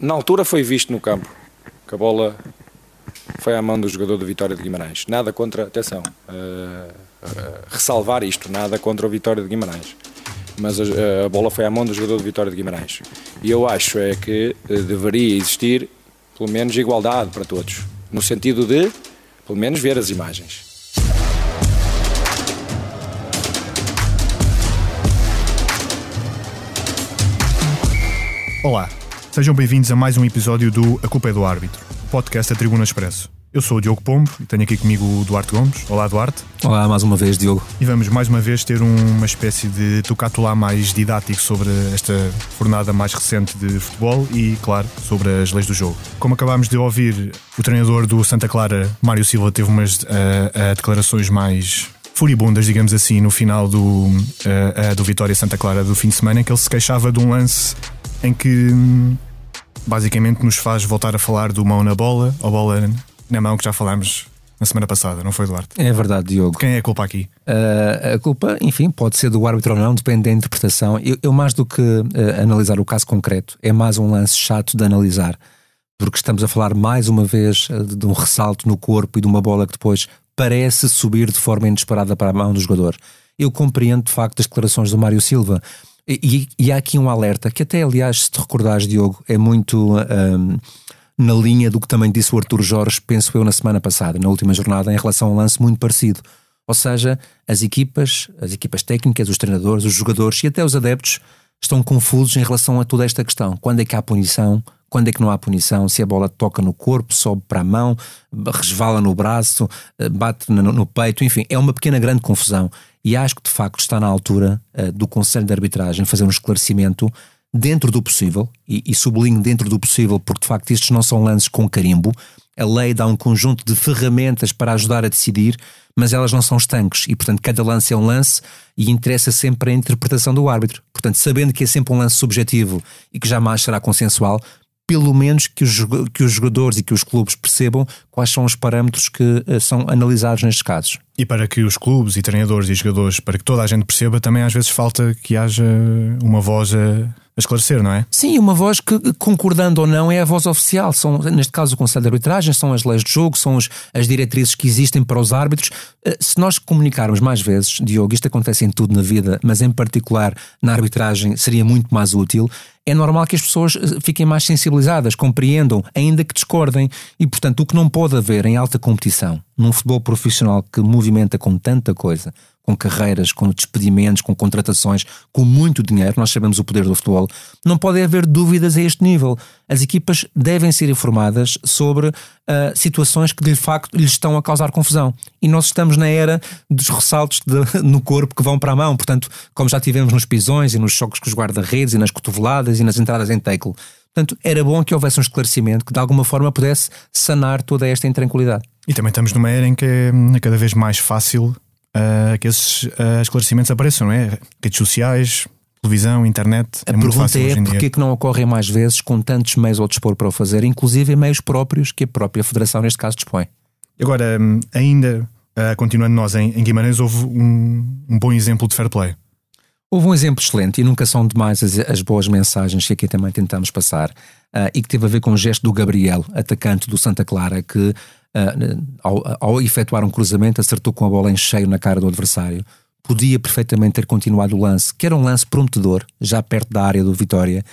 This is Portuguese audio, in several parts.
Na altura foi visto no campo que a bola foi à mão do jogador do Vitória de Guimarães. Nada contra, atenção, uh, uh, ressalvar isto, nada contra o Vitória de Guimarães. Mas a, a, bola foi à mão do jogador do Vitória de Guimarães. E eu acho é que uh, deveria existir, pelo menos, igualdade para todos. No sentido de, pelo menos, ver as imagens. Olá, Sejam bem-vindos a mais um episódio do A Culpa é do Árbitro, podcast da Tribuna Expresso. Eu sou o Diogo Pombo e tenho aqui comigo o Duarte Gomes. Olá, Duarte. Olá, mais uma vez, Diogo. E vamos mais uma vez ter uma espécie de tocatulá mais didático sobre esta jornada mais recente de futebol e, claro, sobre as leis do jogo. Como acabámos de ouvir, o treinador do Santa Clara, Mário Silva, teve umas uh, uh, declarações mais furibundas, digamos assim, no final do, uh, do Vitória Santa Clara do fim de semana, em que ele se queixava de um lance em que hum, basicamente nos faz voltar a falar do mão na bola, ou bola na mão que já falámos na semana passada, não foi, Duarte? É verdade, Diogo. Quem é a culpa aqui? Uh, a culpa, enfim, pode ser do árbitro ou não, depende da interpretação. Eu, eu mais do que uh, analisar o caso concreto, é mais um lance chato de analisar, porque estamos a falar mais uma vez uh, de um ressalto no corpo e de uma bola que depois parece subir de forma inesperada para a mão do jogador. Eu compreendo de facto as declarações do Mário Silva. E, e, há aqui um alerta que, até aliás, se te recordares, Diogo, é muito um, na linha do que também disse o Arthur Jorge, penso eu, na semana passada, na última jornada, em relação a um lance muito parecido. Ou seja, as equipas, as equipas técnicas, os treinadores, os jogadores e até os adeptos estão confusos em relação a toda esta questão. Quando é que há punição? Quando é que não há punição? Se a bola toca no corpo, sobe para a mão, resvala no braço, eh, bate no, no peito, enfim, é uma pequena grande confusão. E acho que de facto está na altura uh, do Conselho de Arbitragem fazer um esclarecimento dentro do possível, e, e sublinho dentro do possível, porque de facto estes não são lances com carimbo. A lei dá um conjunto de ferramentas para ajudar a decidir, mas elas não são estanques e, portanto, cada lance é um lance e interessa sempre a interpretação do árbitro. Portanto, sabendo que é sempre um lance subjetivo e que jamais será consensual, pelo menos que os, que os jogadores e que os clubes percebam quais são os parâmetros que uh, são analisados nestes casos. E para que os clubes e treinadores e jogadores, para que toda a gente perceba, também às vezes falta que haja uma voz a a esclarecer, não é? Sim, uma voz que, concordando ou não, é a voz oficial. São, neste caso, o Conselho de Arbitragem, são as leis de jogo, são as diretrizes que existem para os árbitros. Eh, se nós comunicarmos mais vezes, Diogo, isto acontece em tudo na vida, mas em particular na arbitragem seria muito mais útil, é normal que as pessoas eh, fiquem mais sensibilizadas, compreendam, ainda que discordem. E, portanto, o que não pode haver em alta competição, num futebol profissional que movimenta com tanta coisa, com carreiras, com despedimentos, com contratações, com muito dinheiro, nós sabemos o poder do futebol, não pode haver dúvidas a este nível. As equipas devem ser informadas sobre uh, situações que de facto lhes estão a causar confusão. E nós estamos na era dos ressaltos de, no corpo que vão para a mão, portanto, como já tivemos nos pisões e nos choques com os guarda-redes e nas cotoveladas e nas entradas em tackle. Portanto, era bom que houvesse um esclarecimento que de alguma forma pudesse sanar toda esta intranquilidade. E também estamos numa era em que é cada vez mais fácil uh, que esses uh, esclarecimentos apareçam, não é? Redes sociais, televisão, internet. A é pergunta é porquê que não ocorrem mais vezes com tantos meios ao dispor para o fazer, inclusive meios próprios que a própria Federação, neste caso, dispõe. Agora, hum, ainda uh, continuando nós em, em Guimarães, houve um, um, bom exemplo de fair play. Houve um exemplo excelente e nunca são demais as, as boas mensagens que aqui também tentamos passar uh, e que teve a ver com o gesto do Gabriel, atacante do Santa Clara, que ao, ao efetuar um cruzamento, acertou com a bola em cheio na cara do adversário. Podia perfeitamente ter continuado o lance, que era um lance prometedor, já perto da área do Vitória,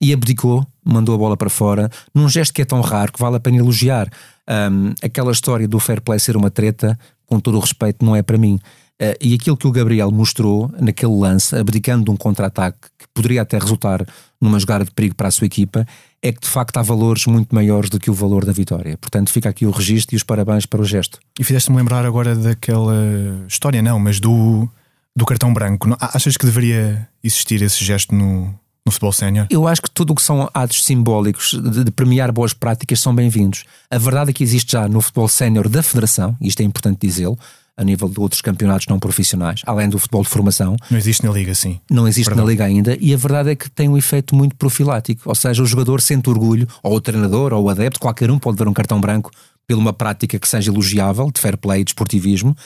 e abdicou, mandou a bola para fora, num gesto que é tão raro que vale a pena elogiar. Um, aquela história do fair play ser uma treta, com todo o respeito, não é para mim. Uh, e aquilo que o Gabriel mostrou naquele lance, abdicando de um contra-ataque que poderia até resultar numa jogada de perigo para a sua equipa, é que de facto há valores muito maiores do que o valor da vitória. Portanto, fica aqui o registro e os parabéns para o gesto. E fizeste-me lembrar agora daquela história, não, mas do, do cartão branco. Achas que deveria existir esse gesto no, no futebol sénior? Eu acho que tudo o que são atos simbólicos de, de premiar boas práticas são bem-vindos. A verdade é que existe já no futebol sénior da Federação, e isto é importante dizê-lo, a nível de outros campeonatos não profissionais, além do futebol de formação. Não existe na Liga, sim. Não existe Perdão. na Liga ainda, e a verdade é que tem um efeito muito profilático, ou seja, o jogador sente orgulho, ou o treinador, ou o adepto, qualquer um pode ver um cartão branco por uma prática que seja elogiável, de fair play, de esportivismo,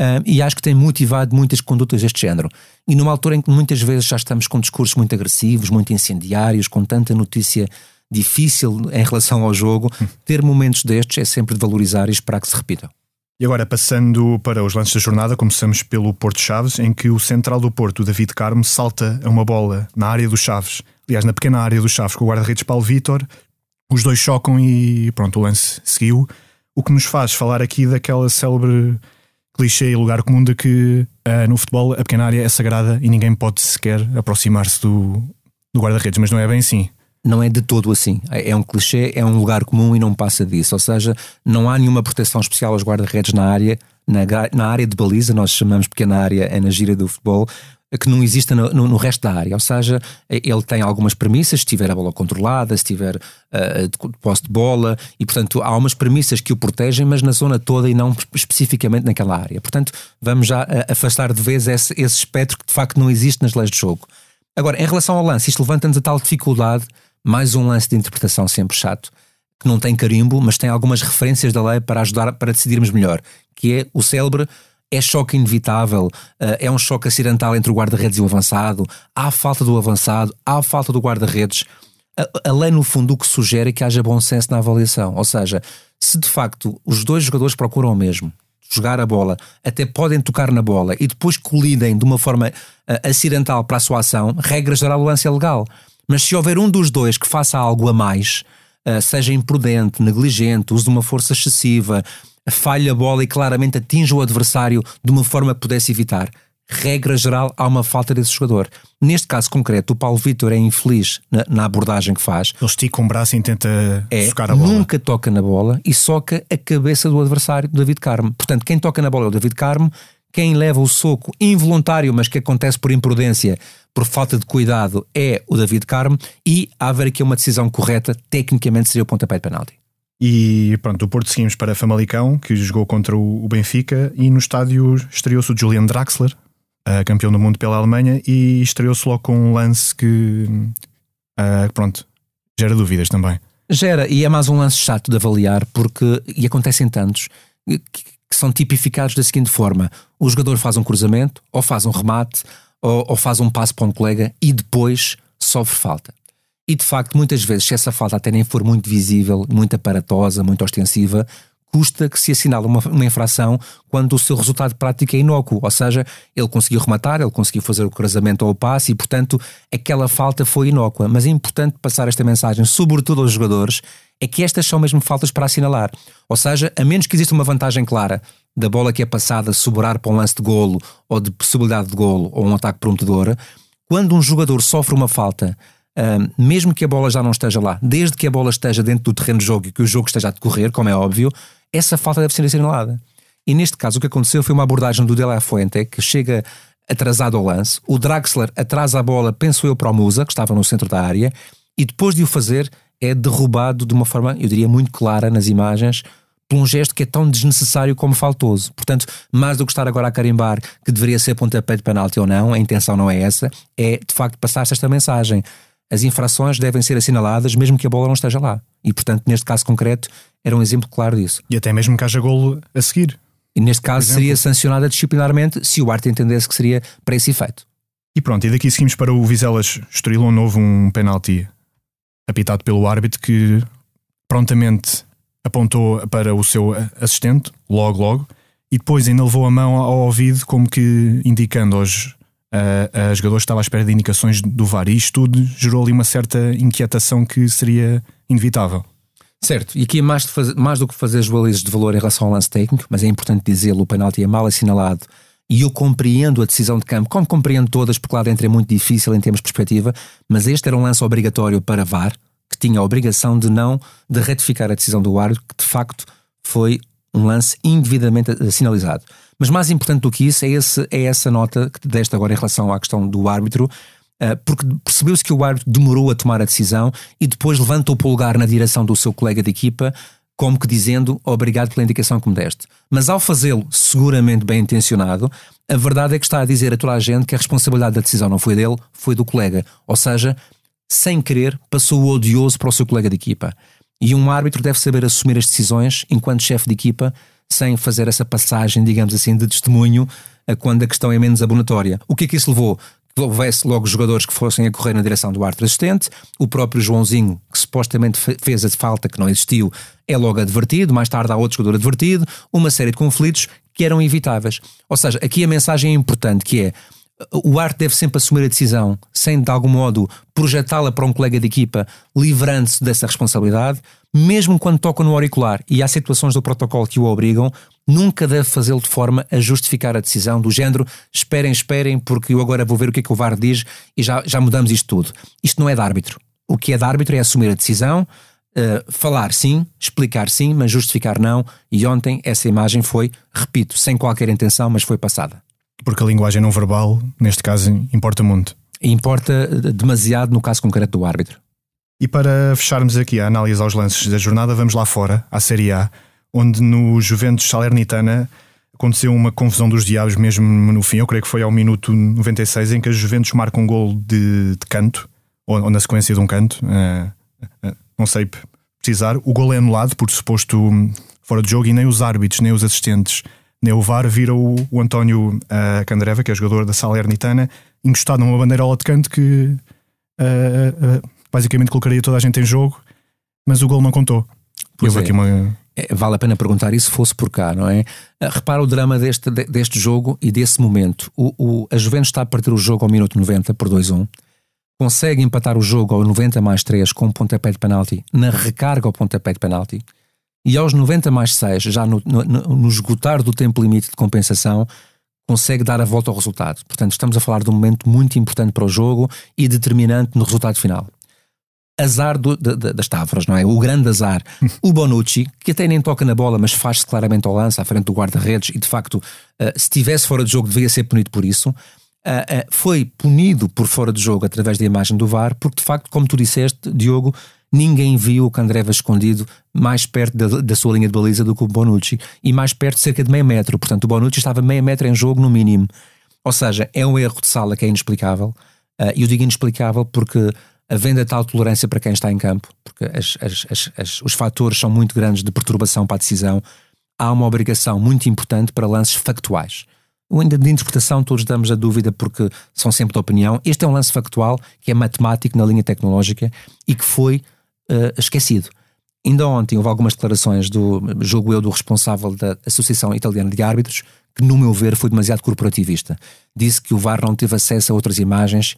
um, e acho que tem motivado muitas condutas deste género. E numa altura em que muitas vezes já estamos com discursos muito agressivos, muito incendiários, com tanta notícia difícil em relação ao jogo, ter momentos destes é sempre de valorizar e esperar que se repitam. E agora, passando para os lances da jornada, começamos pelo Porto Chaves, em que o central do Porto, David Carmo, salta a uma bola na área do Chaves, aliás, na pequena área do Chaves, com o guarda-redes Paulo Vitor. Os dois chocam e pronto, o lance seguiu. O que nos faz falar aqui daquela célebre clichê e lugar comum de que uh, no futebol a pequena área é sagrada e ninguém pode sequer aproximar-se do, do guarda-redes, mas não é bem assim não é de todo assim. É um clichê, é um lugar comum e não passa disso. Ou seja, não há nenhuma proteção especial aos guarda-redes na área, na, na, área de baliza, nós chamamos pequena área é na gira do futebol, que não exista no, no, no, resto da área. Ou seja, ele tem algumas premissas, se tiver a bola controlada, se tiver uh, posse de bola, e portanto há umas premissas que o protegem, mas na zona toda e não especificamente naquela área. Portanto, vamos já uh, afastar de vez esse, esse espectro que de facto não existe nas leis de jogo. Agora, em relação ao lance, isto levanta-nos a tal dificuldade mais um lance de interpretação sempre chato, que não tem carimbo, mas tem algumas referências da lei para ajudar para decidirmos melhor, que é o célebre é choque inevitável, eh, é um choque acidental entre o guarda-redes e o avançado, há falta do avançado, há falta do guarda-redes. A, a lei, no fundo, o que sugere é que haja bom senso na avaliação. Ou seja, se de facto os dois jogadores procuram o mesmo, jogar a bola, até podem tocar na bola e depois colidem de uma forma uh, acidental para a sua ação, regra geral, o lance é legal. Mas se houver um dos dois que faça algo a mais, uh, seja imprudente, negligente, use uma força excessiva, falha a bola e claramente atinge o adversário de uma forma que pudesse evitar, regra geral, há uma falta desse jogador. Neste caso concreto, o Paulo Vitor é infeliz na, na, abordagem que faz. Ele estica um braço e tenta é, socar a bola. Nunca toca na bola e soca a cabeça do adversário, do David Carmo. Portanto, quem toca na bola é o David Carmo, quem leva o soco involuntário, mas que acontece por imprudência, por falta de cuidado, é o David Carmo e há haver aqui uma decisão correta, tecnicamente seria o pontapé de penalti. E pronto, o Porto seguimos para Famalicão, que jogou contra o Benfica, e no estádio estreou-se o Julian Draxler, campeão do mundo pela Alemanha, e estreou-se logo com um lance que, uh, pronto, gera dúvidas também. Gera, e é mais um lance chato de avaliar, porque, e acontecem tantos, que, que são tipificados da seguinte forma: o jogador faz um cruzamento, ou faz um remate, ou, ou faz um passo para um colega, e depois sofre falta. E de facto, muitas vezes, se essa falta até nem for muito visível, muito aparatosa, muito ostensiva, custa que se assinale uma, uma infração quando o seu resultado prático é inócuo, ou seja, ele conseguiu rematar, ele conseguiu fazer o cruzamento ao passe e, portanto, aquela falta foi inócua. Mas é importante passar esta mensagem, sobretudo aos jogadores, é que estas são mesmo faltas para assinalar. Ou seja, a menos que exista uma vantagem clara da bola que é passada sobrar para um lance de golo ou de possibilidade de golo ou um ataque prometedor, quando um jogador sofre uma falta mesmo que a bola já não esteja lá, desde que a bola esteja dentro do terreno de jogo e que o jogo esteja a decorrer, como é óbvio, essa falta deve ser assinalada. E neste caso o que aconteceu foi uma abordagem do De La Fuente que chega atrasado ao lance, o Draxler atrasa a bola, penso eu, para o Musa, que estava no centro da área, e depois de o fazer é derrubado de uma forma, eu diria, muito clara nas imagens, por um gesto que é tão desnecessário como faltoso. Portanto, mais do que estar agora a carimbar que deveria ser pontapé de penalti ou não, a intenção não é essa, é de facto passar-se esta mensagem as infrações devem ser assinaladas mesmo que a bola não esteja lá. E, portanto, neste caso concreto, era um exemplo claro disso. E até mesmo que haja golo a seguir. E neste caso seria sancionada disciplinarmente se o árbitro entendesse que seria para esse efeito. E pronto, e daqui seguimos para o Vizelas Estoril, onde houve um penalti apitado pelo árbitro que prontamente apontou para o seu assistente, logo, logo, e depois ainda levou a mão ao ouvido, como que indicando aos a, a jogadores estava à espera de indicações do VAR e isto tudo gerou ali uma certa inquietação que seria inevitável. Certo, e aqui mais, fazer, mais do que fazer as balizas de valor em relação ao lance técnico, mas é importante dizê-lo, o penalti é mal assinalado e eu compreendo a decisão de campo, como compreendo todas, porque lá dentro é muito difícil em termos de perspectiva, mas este era um lance obrigatório para VAR, que tinha a obrigação de não, de retificar a decisão do árbitro, que de facto foi um lance indevidamente sinalizado. Mas mais importante do que isso é, esse, é essa nota que deste agora em relação à questão do árbitro, uh, porque percebeu-se que o árbitro demorou a tomar a decisão e depois levanta o polegar na direção do seu colega de equipa, como que dizendo obrigado pela indicação que me deste. Mas ao fazê-lo seguramente bem intencionado, a verdade é que está a dizer a toda a gente que a responsabilidade da decisão não foi dele, foi do colega. Ou seja, sem querer, passou o odioso para o seu colega de equipa. E um árbitro deve saber assumir as decisões enquanto chefe de equipa sem fazer essa passagem, digamos assim, de testemunho quando a questão é menos abonatória. O que é que isso levou? que houvesse logo jogadores que fossem a correr na direção do árbitro assistente, o próprio Joãozinho, que supostamente fez a falta que não existiu, é logo advertido, mais tarde há outro jogador advertido, uma série de conflitos que eram evitáveis. Ou seja, aqui a mensagem é importante, que é o arte deve sempre assumir a decisão, sem de algum modo projetá-la para um colega de equipa, livrando-se dessa responsabilidade, mesmo quando toca no auricular e há situações do protocolo que o obrigam, nunca deve fazê-lo de forma a justificar a decisão do género esperem, esperem, porque eu agora vou ver o que é que o VAR diz e já, já mudamos isto tudo. Isto não é de árbitro. O que é de árbitro é assumir a decisão, uh, falar sim, explicar sim, mas justificar não. E ontem essa imagem foi, repito, sem qualquer intenção, mas foi passada. Porque a linguagem não verbal, neste caso, importa muito. Importa eh, demasiado no caso concreto do árbitro. E para fecharmos aqui a análise aos lances da jornada, vamos lá fora, à Série A onde no Juventus Salernitana aconteceu uma confusão dos diabos mesmo no fim. Eu creio que foi ao minuto 96 em que a Juventus marca um gol de, de canto, ou, ou, na sequência de um canto, uh, uh, não sei precisar. O gol é anulado por suposto fora de jogo e nem os árbitros, nem os assistentes, nem o VAR viram o, o António uh, Candreva, que é jogador da Salernitana, encostado numa bandeirola de canto que basicamente colocaria toda a gente em jogo, mas o gol não contou. Pois Houve é. aqui uma é, vale a pena perguntar isso fosse por cá, não é? Ah, repara o drama deste, deste jogo e desse momento. O, o, a Juventus está a partir o jogo ao minuto 90 por 2-1, consegue empatar o jogo ao 90 mais 3 com um pontapé de penalti, na recarga ao pontapé de penalti, e aos 90 mais 6, já no, no, no esgotar do tempo limite de compensação, consegue dar a volta ao resultado. Portanto, estamos a falar de um momento muito importante para o jogo e determinante no resultado final azar do, de, de, das Távoras, não é? O grande azar. o Bonucci, que até nem toca na bola, mas faz-se claramente ao lance à frente do guarda-redes e de facto, uh, se estivesse fora de jogo, devia ser punido por isso. Uh, uh, foi punido por fora de jogo através da imagem do VAR, porque de facto, como tu disseste, Diogo, ninguém viu o Candreva escondido mais perto da, da, sua linha de baliza do que o Bonucci e mais perto, cerca de meio metro. Portanto, o Bonucci estava meio metro em jogo, no mínimo. Ou seja, é um erro de sala que é inexplicável. e eu digo inexplicável porque havendo tal tolerância para quem está em campo, porque as, as, as, os fatores são muito grandes de perturbação para a decisão, há uma obrigação muito importante para lances factuais. O ainda de interpretação todos damos a dúvida porque são sempre de opinião. Este é um lance factual que é matemático na linha tecnológica e que foi uh, esquecido. Ainda ontem houve algumas declarações do, jogo eu, do responsável da Associação Italiana de Árbitros, que, no meu ver, foi demasiado corporativista. Disse que o VAR não teve acesso a outras imagens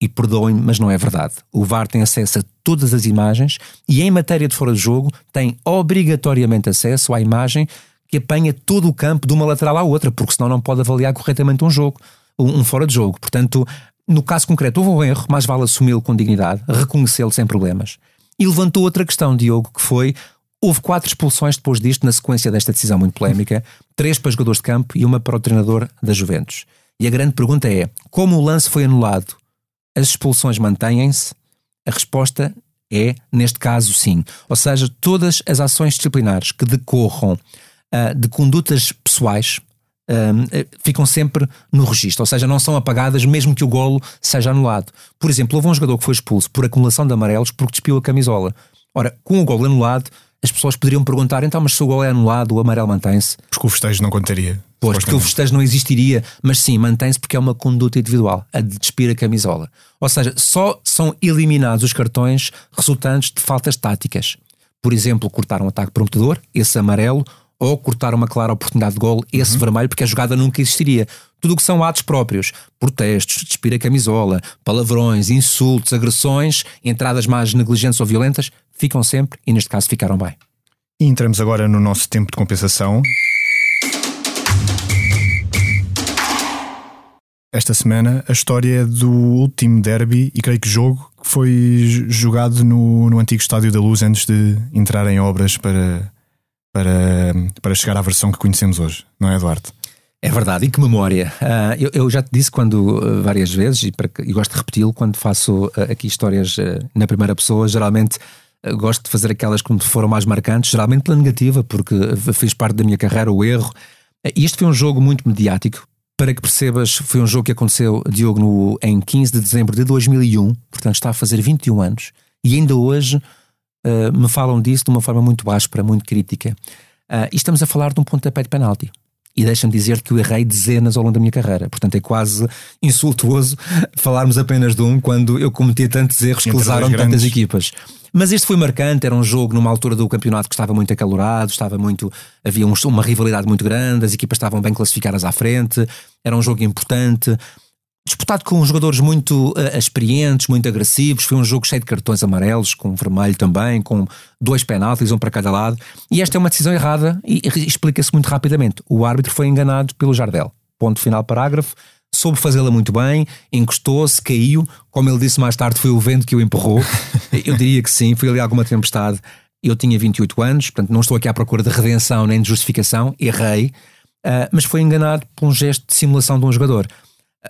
e perdoem-me, mas não é verdade. O VAR tem acesso a todas as imagens e, em matéria de fora de jogo, tem obrigatoriamente acesso à imagem que apanha todo o campo de uma lateral à outra, porque senão não pode avaliar corretamente um jogo, um fora de jogo. Portanto, no caso concreto, houve um erro, mas vale assumi-lo com dignidade, reconhecê-lo sem problemas. E levantou outra questão, Diogo, que foi. Houve quatro expulsões depois disto, na sequência desta decisão muito polémica, três para jogadores de campo e uma para o treinador da Juventus. E a grande pergunta é: como o lance foi anulado as expulsões mantêm-se? A resposta é, neste caso, sim. Ou seja, todas as ações disciplinares que decorram uh, de condutas pessoais uh, ficam sempre no registro, ou seja, não são apagadas mesmo que o golo seja anulado. Por exemplo, houve um jogador que foi expulso por acumulação de amarelos porque despiu a camisola. Ora, com o golo anulado, as pessoas poderiam perguntar, então, mas se o gol é anulado, o amarelo mantém-se? Porque o festejo não contaria. Pois, porque o festejo não existiria, mas sim, mantém-se porque é uma conduta individual, a de despir a camisola. Ou seja, só são eliminados os cartões resultantes de faltas táticas. Por exemplo, cortar um ataque prometedor, esse amarelo, ou cortar uma clara oportunidade de gol, esse uhum. vermelho, porque a jogada nunca existiria. Tudo o que são atos próprios, protestos, despir a camisola, palavrões, insultos, agressões, entradas mais negligentes ou violentas, ficam sempre e neste caso ficaram bem. E entramos agora no nosso tempo de compensação. esta semana a história do último derby e creio que jogo que foi jogado no, no antigo Estádio da Luz antes de entrar em obras para, para, para chegar à versão que conhecemos hoje, não é, Eduardo? É verdade, e que memória. Uh, eu, eu, já te disse quando uh, várias vezes, e, para, e gosto de repeti-lo, quando faço uh, aqui histórias na primeira pessoa, geralmente gosto de fazer aquelas que foram mais marcantes, geralmente pela negativa, porque fiz parte da minha carreira o erro. E este foi um jogo muito mediático, para que percebas, foi um jogo que aconteceu, Diogo, no, em 15 de dezembro de 2001, portanto está a fazer 21 anos, e ainda hoje uh, me falam disso de uma forma muito áspera, muito crítica. Uh, e estamos a falar de um pontapé de penalti. E deixa-me dizer que eu errei dezenas ao longo da minha carreira. Portanto, é quase insultuoso falarmos apenas de um quando eu cometi tantos erros que lesaram tantas equipas. Mas este foi marcante, era um jogo numa altura do campeonato que estava muito acalorado, estava muito, havia um, uma rivalidade muito grande, as equipas estavam bem classificadas à frente, era um jogo importante disputado com jogadores muito uh, experientes, muito agressivos. Foi um jogo cheio de cartões amarelos, com vermelho também, com dois penaltis, um para cada lado. E esta é uma decisão errada e, e explica-se muito rapidamente. O árbitro foi enganado pelo Jardel. Ponto final, parágrafo. Soube fazê-la muito bem, encostou-se, caiu. Como ele disse mais tarde, foi o vento que o empurrou. Eu diria que sim, foi ali alguma tempestade. Eu tinha 28 anos, portanto não estou aqui à procura de redenção nem de justificação, errei, uh, mas foi enganado por um gesto de simulação de um jogador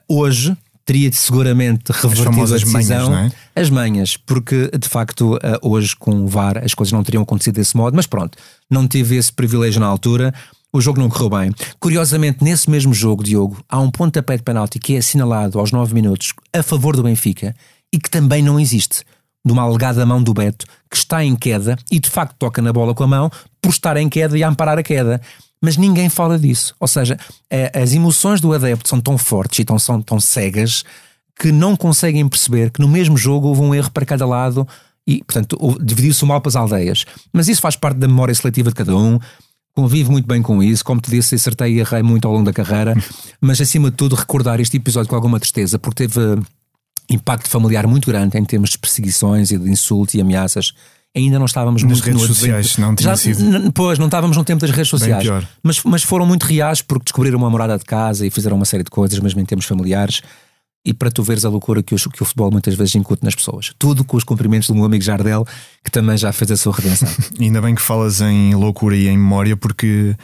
hoje teria seguramente revertido a decisão. Manhas, é? As manhas, porque de facto eh, hoje com o VAR as coisas não teriam acontecido desse modo, mas pronto, não tive esse privilégio na altura. O jogo não correu bem. Curiosamente, nesse mesmo jogo, Diogo, há um pontapé de penalti que é assinalado aos 9 minutos a favor do Benfica e que também não existe. De uma alegada mão do Beto, que está em queda e de facto toca na bola com a mão por estar em queda e a amparar a queda mas ninguém fala disso. Ou seja, é, as emoções do adepto são tão fortes e tão, são tão cegas que não conseguem perceber que no mesmo jogo houve um erro para cada lado e, portanto, dividiu-se o mal para as aldeias. Mas isso faz parte da memória seletiva de cada um. Convivo muito bem com isso, como te disse, acertei e errei muito ao longo da carreira, mas acima de tudo recordar este episódio com alguma tristeza, porque teve impacto familiar muito grande em termos de perseguições e de insultos e ameaças ainda não estávamos Nas muito redes sociais, não tinha Já, sido. Pois, não estávamos no tempo das redes sociais. Mas, mas foram muito reais porque descobriram uma morada de casa e fizeram uma série de coisas, mesmo em termos familiares. E para tu veres a loucura que o, que o futebol muitas vezes incute nas pessoas. Tudo com os cumprimentos do meu amigo Jardel, que também já fez a sua redenção. ainda bem que falas em loucura e em memória, porque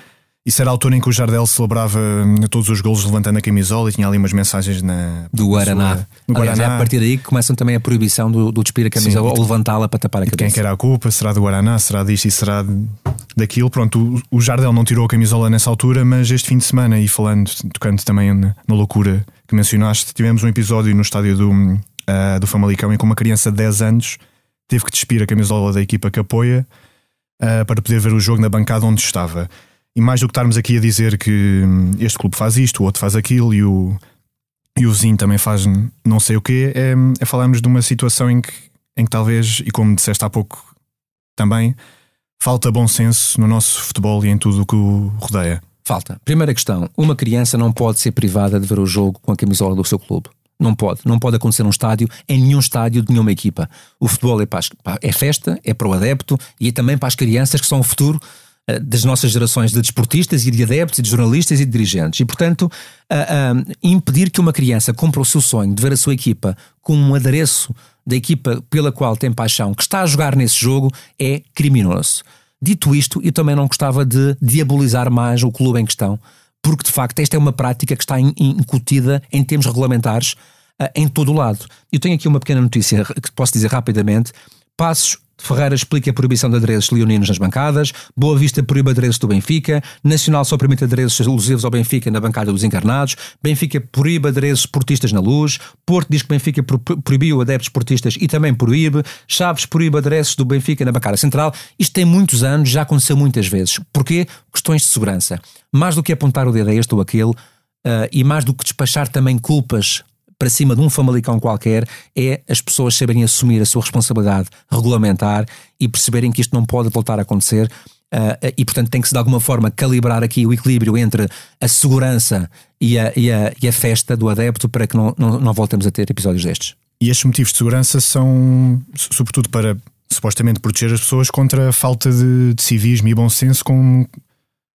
isso era a altura em que o Jardel celebrava hum, todos os golos levantando a camisola e tinha ali umas mensagens na, do Guaraná. Sua, do Aliás, Guaraná. É a partir daí que começam também a proibição do, do despir a camisola Sim, ou levantá-la para tapar a cabeça. Quem que era a culpa? Será do Guaraná? Será disto e será daquilo? Pronto, o, o Jardel não tirou a camisola nessa altura, mas este fim de semana, e falando, tocando também na, na loucura que mencionaste, tivemos um episódio no estádio do, uh, do Famalicão em que uma criança de 10 anos teve que despir a camisola da equipa que apoia uh, para poder ver o jogo na bancada onde estava. E mais do que estarmos aqui a dizer que hum, este clube faz isto, o outro faz aquilo e o, e o vizinho também faz não sei o quê, é, é falarmos de uma situação em que, em que talvez, e como disseste há pouco também, falta bom senso no nosso futebol e em tudo o que o rodeia. Falta. Primeira questão: uma criança não pode ser privada de ver o jogo com a camisola do seu clube. Não pode. Não pode acontecer num estádio, em nenhum estádio de nenhuma equipa. O futebol é, para as, é festa, é para o adepto e é também para as crianças que são o futuro das nossas gerações de desportistas e de adeptos e de jornalistas e de dirigentes. E, portanto, uh, uh, impedir que uma criança cumpra o seu sonho de ver a sua equipa com um adereço da equipa pela qual tem paixão, que está a jogar nesse jogo, é criminoso. Dito isto, eu também não gostava de diabolizar mais o clube em questão, porque de facto esta é uma prática que está incutida em termos regulamentares em todo o lado. Eu tenho aqui uma pequena notícia que posso dizer rapidamente. Passos Ferreira explica a proibição de adereços leoninos nas bancadas, Boa Vista proíbe adereços do Benfica, Nacional só permite adereços alusivos ao Benfica na bancada dos encarnados, Benfica proíbe adereços esportistas na luz, Porto diz que Benfica proibiu adeptos esportistas e também proíbe, Chaves proíbe adereços do Benfica na bancada central. Isto tem muitos anos, já aconteceu muitas vezes. Porquê? Questões de segurança. Mais do que apontar o dedo a este ou aquele, uh, e mais do que despachar também culpas para cima de um famalicão qualquer é as pessoas saberem assumir a sua responsabilidade regulamentar e perceberem que isto não pode voltar a acontecer. Uh, e portanto tem que se de alguma forma calibrar aqui o equilíbrio entre a segurança e a, e a, e a festa do adepto para que não, não, não voltemos a ter episódios destes. E estes motivos de segurança são sobretudo para supostamente proteger as pessoas contra a falta de, de civismo e bom senso com,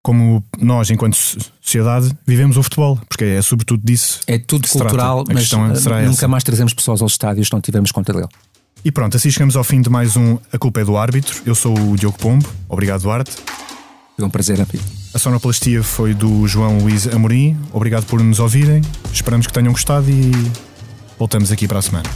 como nós, enquanto sociedade, vivemos o futebol, porque é sobretudo disso. É tudo cultural, mas é, nunca essa. mais trazemos pessoas aos estádios se não tivermos conta dele. E pronto, assim chegamos ao fim de mais um A Culpa é do Árbitro. Eu sou o Diogo Pombo. Obrigado, Duarte. Foi um prazer, amigo. A sonoplastia foi do João Luís Amorim. Obrigado por nos ouvirem. Esperamos que tenham gostado e voltamos aqui para a semana.